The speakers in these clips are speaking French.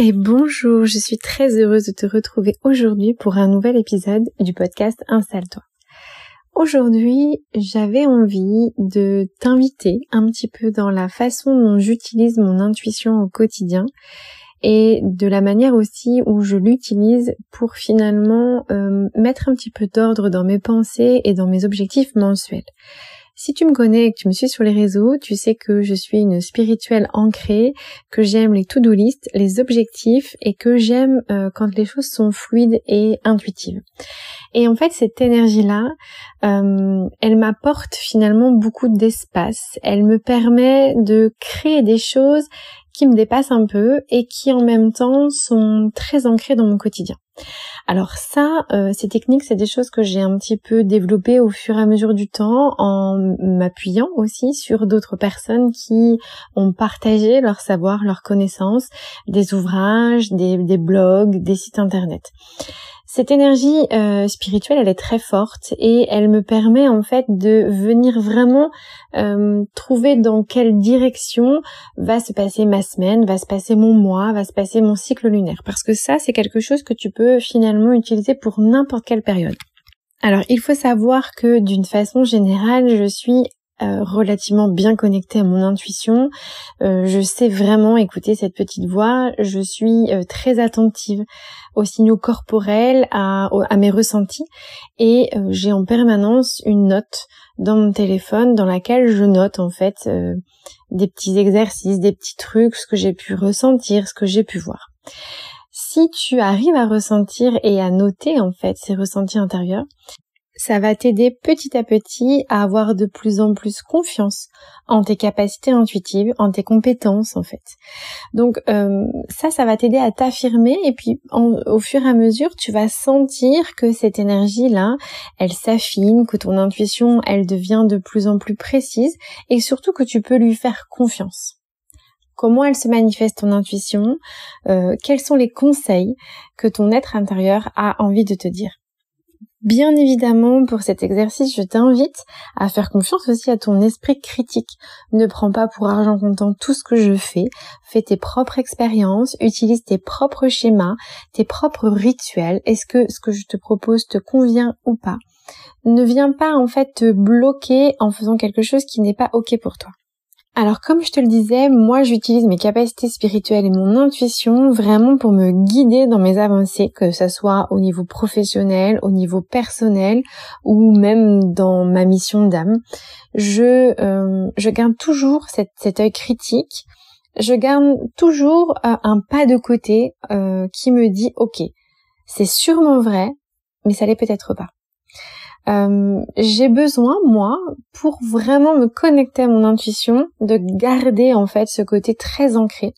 Et bonjour, je suis très heureuse de te retrouver aujourd'hui pour un nouvel épisode du podcast Installe-toi. Aujourd'hui, j'avais envie de t'inviter un petit peu dans la façon dont j'utilise mon intuition au quotidien et de la manière aussi où je l'utilise pour finalement euh, mettre un petit peu d'ordre dans mes pensées et dans mes objectifs mensuels. Si tu me connais et que tu me suis sur les réseaux, tu sais que je suis une spirituelle ancrée, que j'aime les to-do list, les objectifs et que j'aime euh, quand les choses sont fluides et intuitives. Et en fait, cette énergie-là, euh, elle m'apporte finalement beaucoup d'espace. Elle me permet de créer des choses qui me dépassent un peu et qui en même temps sont très ancrées dans mon quotidien. Alors ça, euh, ces techniques, c'est des choses que j'ai un petit peu développées au fur et à mesure du temps en m'appuyant aussi sur d'autres personnes qui ont partagé leur savoir, leurs connaissances, des ouvrages, des, des blogs, des sites internet. Cette énergie euh, spirituelle, elle est très forte et elle me permet en fait de venir vraiment euh, trouver dans quelle direction va se passer ma semaine, va se passer mon mois, va se passer mon cycle lunaire. Parce que ça, c'est quelque chose que tu peux finalement utiliser pour n'importe quelle période. Alors, il faut savoir que d'une façon générale, je suis euh, relativement bien connectée à mon intuition. Euh, je sais vraiment écouter cette petite voix. Je suis euh, très attentive aux signaux corporels, à, à mes ressentis, et j'ai en permanence une note dans mon téléphone dans laquelle je note en fait des petits exercices, des petits trucs, ce que j'ai pu ressentir, ce que j'ai pu voir. Si tu arrives à ressentir et à noter en fait ces ressentis intérieurs, ça va t'aider petit à petit à avoir de plus en plus confiance en tes capacités intuitives, en tes compétences en fait. Donc euh, ça, ça va t'aider à t'affirmer et puis au fur et à mesure, tu vas sentir que cette énergie-là, elle s'affine, que ton intuition, elle devient de plus en plus précise et surtout que tu peux lui faire confiance comment elle se manifeste ton intuition, euh, quels sont les conseils que ton être intérieur a envie de te dire? Bien évidemment, pour cet exercice, je t'invite à faire confiance aussi à ton esprit critique. Ne prends pas pour argent comptant tout ce que je fais. Fais tes propres expériences, utilise tes propres schémas, tes propres rituels. Est-ce que ce que je te propose te convient ou pas? Ne viens pas en fait te bloquer en faisant quelque chose qui n'est pas ok pour toi. Alors comme je te le disais, moi j'utilise mes capacités spirituelles et mon intuition vraiment pour me guider dans mes avancées, que ce soit au niveau professionnel, au niveau personnel ou même dans ma mission d'âme. Je, euh, garde toujours cet œil critique, je garde toujours euh, un pas de côté euh, qui me dit ok, c'est sûrement vrai, mais ça l'est peut-être pas. Euh, j'ai besoin, moi, pour vraiment me connecter à mon intuition, de garder en fait ce côté très ancré.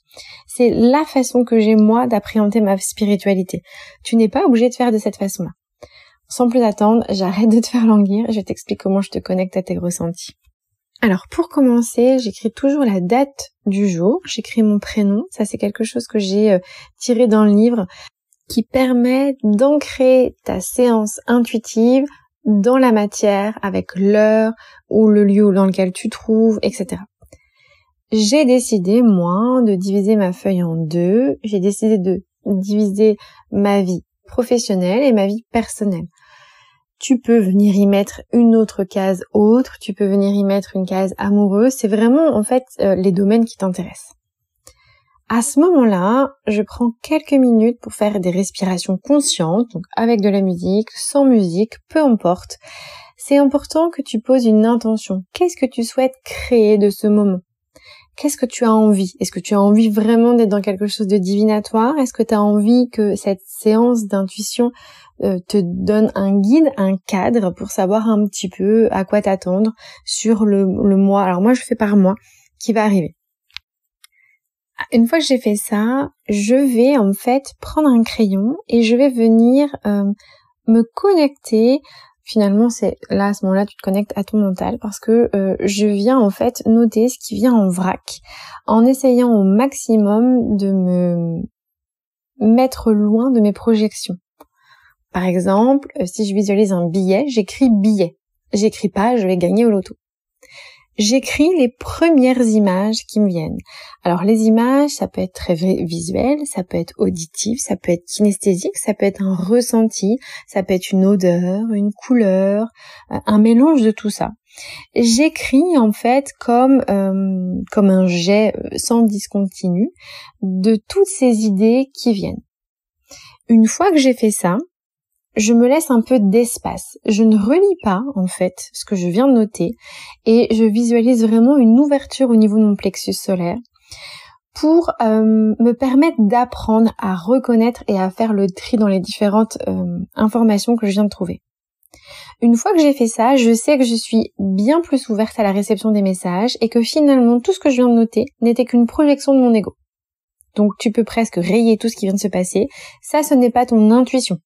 C'est la façon que j'ai moi d'appréhender ma spiritualité. Tu n'es pas obligé de faire de cette façon-là. Sans plus attendre, j'arrête de te faire languir et je t'explique comment je te connecte à tes ressentis. Alors pour commencer, j'écris toujours la date du jour, j'écris mon prénom, ça c'est quelque chose que j'ai euh, tiré dans le livre qui permet d'ancrer ta séance intuitive dans la matière avec l'heure ou le lieu dans lequel tu trouves, etc. J'ai décidé, moi, de diviser ma feuille en deux. J'ai décidé de diviser ma vie professionnelle et ma vie personnelle. Tu peux venir y mettre une autre case autre, tu peux venir y mettre une case amoureuse. C'est vraiment, en fait, euh, les domaines qui t'intéressent. À ce moment-là, je prends quelques minutes pour faire des respirations conscientes, donc avec de la musique, sans musique, peu importe. C'est important que tu poses une intention. Qu'est-ce que tu souhaites créer de ce moment? Qu'est-ce que tu as envie? Est-ce que tu as envie vraiment d'être dans quelque chose de divinatoire Est-ce que tu as envie que cette séance d'intuition euh, te donne un guide, un cadre pour savoir un petit peu à quoi t'attendre sur le, le mois? Alors moi je fais par mois qui va arriver. Une fois que j'ai fait ça, je vais en fait prendre un crayon et je vais venir euh, me connecter. Finalement, c'est là à ce moment-là, tu te connectes à ton mental parce que euh, je viens en fait noter ce qui vient en vrac, en essayant au maximum de me mettre loin de mes projections. Par exemple, si je visualise un billet, j'écris billet. J'écris pas, je vais gagner au loto j'écris les premières images qui me viennent. Alors les images, ça peut être très visuel, ça peut être auditif, ça peut être kinesthésique, ça peut être un ressenti, ça peut être une odeur, une couleur, euh, un mélange de tout ça. J'écris en fait comme euh, comme un jet euh, sans discontinu de toutes ces idées qui viennent. Une fois que j'ai fait ça, je me laisse un peu d'espace. Je ne relis pas, en fait, ce que je viens de noter et je visualise vraiment une ouverture au niveau de mon plexus solaire pour euh, me permettre d'apprendre à reconnaître et à faire le tri dans les différentes euh, informations que je viens de trouver. Une fois que j'ai fait ça, je sais que je suis bien plus ouverte à la réception des messages et que finalement tout ce que je viens de noter n'était qu'une projection de mon ego. Donc tu peux presque rayer tout ce qui vient de se passer. Ça, ce n'est pas ton intuition.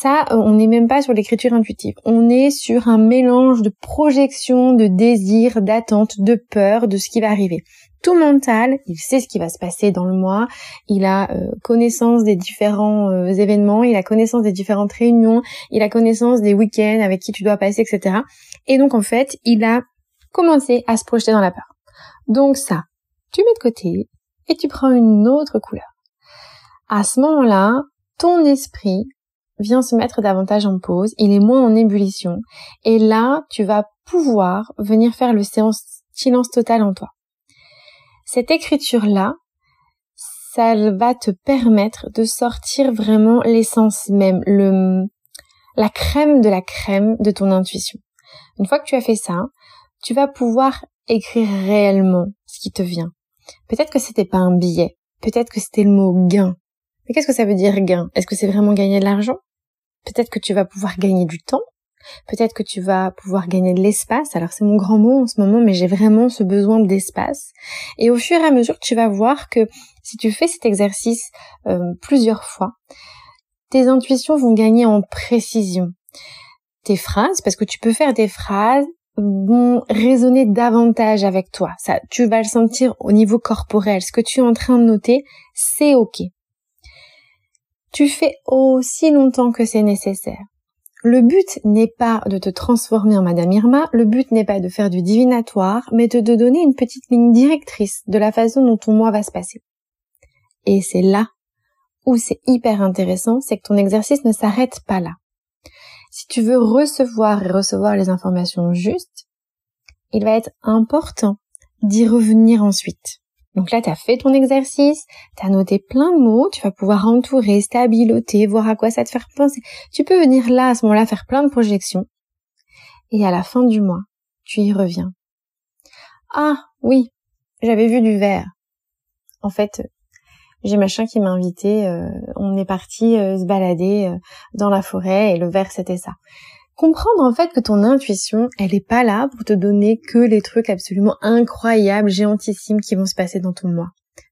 Ça, euh, on n'est même pas sur l'écriture intuitive. On est sur un mélange de projection, de désir, d'attente, de peur de ce qui va arriver. Tout mental, il sait ce qui va se passer dans le mois, il a euh, connaissance des différents euh, événements, il a connaissance des différentes réunions, il a connaissance des week-ends avec qui tu dois passer, etc. Et donc en fait, il a commencé à se projeter dans la peur. Donc ça, tu mets de côté et tu prends une autre couleur. À ce moment-là, ton esprit vient se mettre davantage en pause, il est moins en ébullition, et là, tu vas pouvoir venir faire le silence total en toi. Cette écriture-là, ça va te permettre de sortir vraiment l'essence même, le, la crème de la crème de ton intuition. Une fois que tu as fait ça, tu vas pouvoir écrire réellement ce qui te vient. Peut-être que c'était pas un billet, peut-être que c'était le mot gain. Mais qu'est-ce que ça veut dire gain? Est-ce que c'est vraiment gagner de l'argent? Peut-être que tu vas pouvoir gagner du temps. Peut-être que tu vas pouvoir gagner de l'espace. Alors c'est mon grand mot en ce moment, mais j'ai vraiment ce besoin d'espace. Et au fur et à mesure, tu vas voir que si tu fais cet exercice euh, plusieurs fois, tes intuitions vont gagner en précision. Tes phrases, parce que tu peux faire des phrases vont résonner davantage avec toi. Ça, tu vas le sentir au niveau corporel. Ce que tu es en train de noter, c'est ok. Tu fais aussi longtemps que c'est nécessaire. Le but n'est pas de te transformer en Madame Irma, le but n'est pas de faire du divinatoire, mais de te donner une petite ligne directrice de la façon dont ton mois va se passer. Et c'est là où c'est hyper intéressant, c'est que ton exercice ne s'arrête pas là. Si tu veux recevoir et recevoir les informations justes, il va être important d'y revenir ensuite. Donc là, tu as fait ton exercice, tu as noté plein de mots, tu vas pouvoir entourer, stabiloter, voir à quoi ça te fait penser. Tu peux venir là, à ce moment-là, faire plein de projections. Et à la fin du mois, tu y reviens. Ah, oui, j'avais vu du vert. En fait, j'ai machin qui m'a invité, euh, on est parti euh, se balader euh, dans la forêt et le vert c'était ça comprendre en fait que ton intuition, elle est pas là pour te donner que les trucs absolument incroyables, géantissimes qui vont se passer dans ton moi.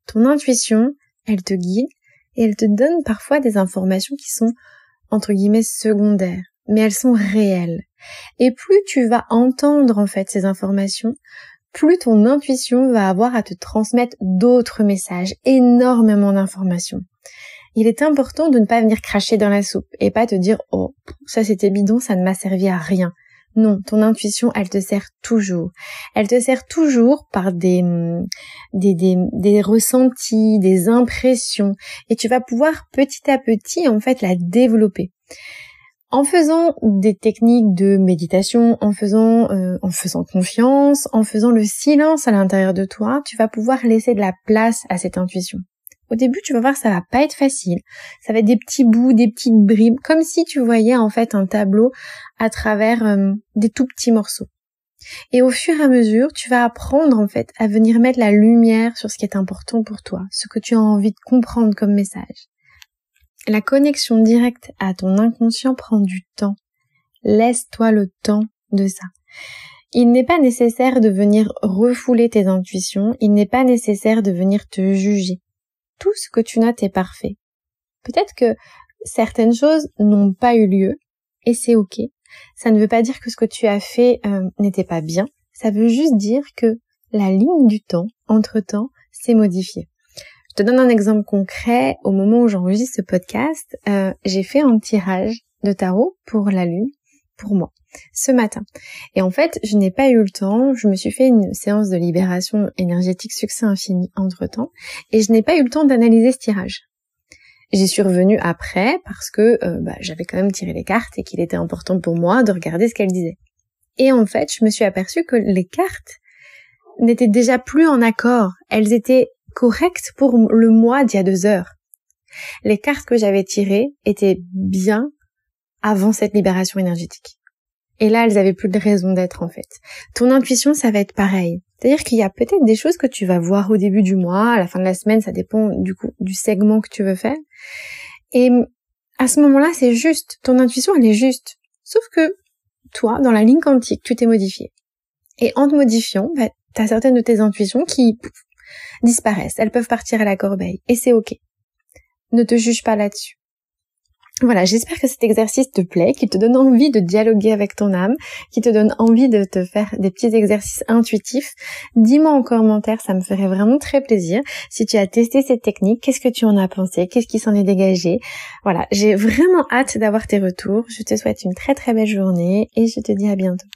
Ton intuition, elle te guide et elle te donne parfois des informations qui sont entre guillemets secondaires, mais elles sont réelles. Et plus tu vas entendre en fait ces informations, plus ton intuition va avoir à te transmettre d'autres messages, énormément d'informations il est important de ne pas venir cracher dans la soupe et pas te dire oh ça c'était bidon, ça ne m'a servi à rien. Non, ton intuition, elle te sert toujours. Elle te sert toujours par des, mm, des, des, des, ressentis, des impressions, et tu vas pouvoir petit à petit, en fait, la développer. En faisant des techniques de méditation, en faisant, euh, en faisant confiance, en faisant le silence à l'intérieur de toi, tu vas pouvoir laisser de la place à cette intuition. Au début, tu vas voir, ça va pas être facile. Ça va être des petits bouts, des petites bribes, comme si tu voyais en fait un tableau à travers euh, des tout petits morceaux. Et au fur et à mesure, tu vas apprendre en fait à venir mettre la lumière sur ce qui est important pour toi, ce que tu as envie de comprendre comme message. La connexion directe à ton inconscient prend du temps. Laisse-toi le temps de ça. Il n'est pas nécessaire de venir refouler tes intuitions, il n'est pas nécessaire de venir te juger. Tout ce que tu notes est parfait. Peut-être que certaines choses n'ont pas eu lieu, et c'est ok. Ça ne veut pas dire que ce que tu as fait euh, n'était pas bien, ça veut juste dire que la ligne du temps, entre-temps, s'est modifiée. Je te donne un exemple concret. Au moment où j'enregistre ce podcast, euh, j'ai fait un tirage de tarot pour la lune, pour moi, ce matin. Et en fait, je n'ai pas eu le temps, je me suis fait une séance de libération énergétique succès infini entre-temps, et je n'ai pas eu le temps d'analyser ce tirage. J'y suis revenue après parce que euh, bah, j'avais quand même tiré les cartes et qu'il était important pour moi de regarder ce qu'elles disaient. Et en fait, je me suis aperçue que les cartes n'étaient déjà plus en accord. Elles étaient correctes pour le mois d'il y a deux heures. Les cartes que j'avais tirées étaient bien avant cette libération énergétique. Et là, elles avaient plus de raison d'être en fait. Ton intuition, ça va être pareil. C'est-à-dire qu'il y a peut-être des choses que tu vas voir au début du mois, à la fin de la semaine, ça dépend du coup du segment que tu veux faire. Et à ce moment-là, c'est juste. Ton intuition, elle est juste. Sauf que toi, dans la ligne quantique, tu t'es modifié. Et en te modifiant, bah, tu certaines de tes intuitions qui disparaissent. Elles peuvent partir à la corbeille. Et c'est ok. Ne te juge pas là-dessus. Voilà, j'espère que cet exercice te plaît, qu'il te donne envie de dialoguer avec ton âme, qu'il te donne envie de te faire des petits exercices intuitifs. Dis-moi en commentaire, ça me ferait vraiment très plaisir. Si tu as testé cette technique, qu'est-ce que tu en as pensé? Qu'est-ce qui s'en est dégagé? Voilà, j'ai vraiment hâte d'avoir tes retours. Je te souhaite une très très belle journée et je te dis à bientôt.